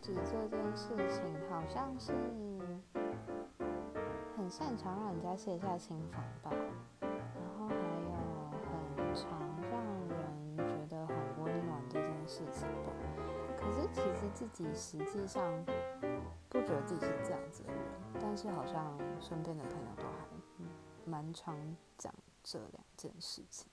子这件事情好像是很擅长让人家卸下心防吧，然后还有很常让人觉得很温暖这件事情吧。可是其实自己实际上不觉得自己是这样子的人，但是好像身边的朋友都还蛮常讲这两件事情。